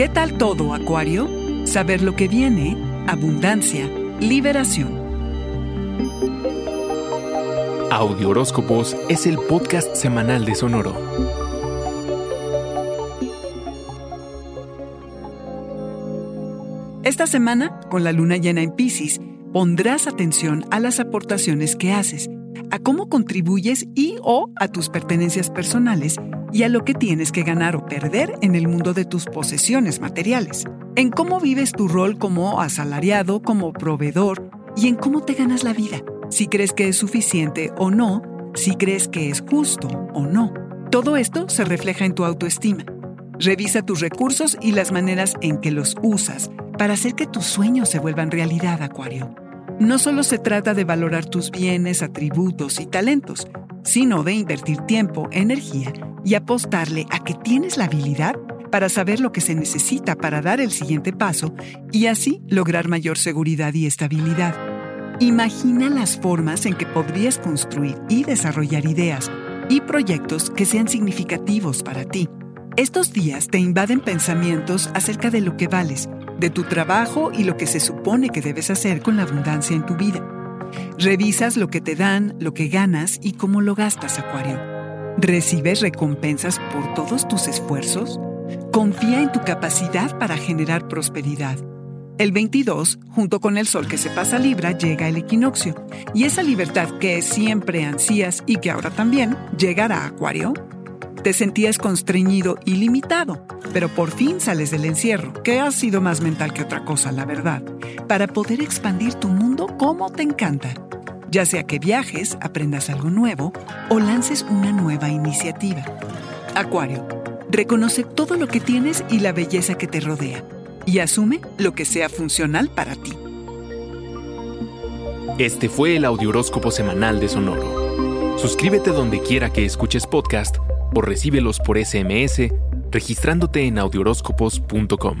¿Qué tal todo, Acuario? Saber lo que viene, abundancia, liberación. Audio Horóscopos es el podcast semanal de Sonoro. Esta semana, con la luna llena en Pisces, pondrás atención a las aportaciones que haces, a cómo contribuyes y o a tus pertenencias personales y a lo que tienes que ganar o perder en el mundo de tus posesiones materiales, en cómo vives tu rol como asalariado, como proveedor y en cómo te ganas la vida, si crees que es suficiente o no, si crees que es justo o no. Todo esto se refleja en tu autoestima. Revisa tus recursos y las maneras en que los usas para hacer que tus sueños se vuelvan realidad, Acuario. No solo se trata de valorar tus bienes, atributos y talentos, sino de invertir tiempo, energía y apostarle a que tienes la habilidad para saber lo que se necesita para dar el siguiente paso y así lograr mayor seguridad y estabilidad. Imagina las formas en que podrías construir y desarrollar ideas y proyectos que sean significativos para ti. Estos días te invaden pensamientos acerca de lo que vales, de tu trabajo y lo que se supone que debes hacer con la abundancia en tu vida. Revisas lo que te dan, lo que ganas y cómo lo gastas, Acuario. ¿Recibes recompensas por todos tus esfuerzos? Confía en tu capacidad para generar prosperidad. El 22, junto con el sol que se pasa Libra, llega el equinoccio, y esa libertad que siempre ansías y que ahora también llegará a Acuario. Te sentías constreñido y limitado, pero por fin sales del encierro, que ha sido más mental que otra cosa, la verdad, para poder expandir tu mundo como te encanta. Ya sea que viajes, aprendas algo nuevo o lances una nueva iniciativa. Acuario, reconoce todo lo que tienes y la belleza que te rodea, y asume lo que sea funcional para ti. Este fue el Audioróscopo semanal de Sonoro. Suscríbete donde quiera que escuches podcast o recíbelos por SMS registrándote en audioróscopos.com.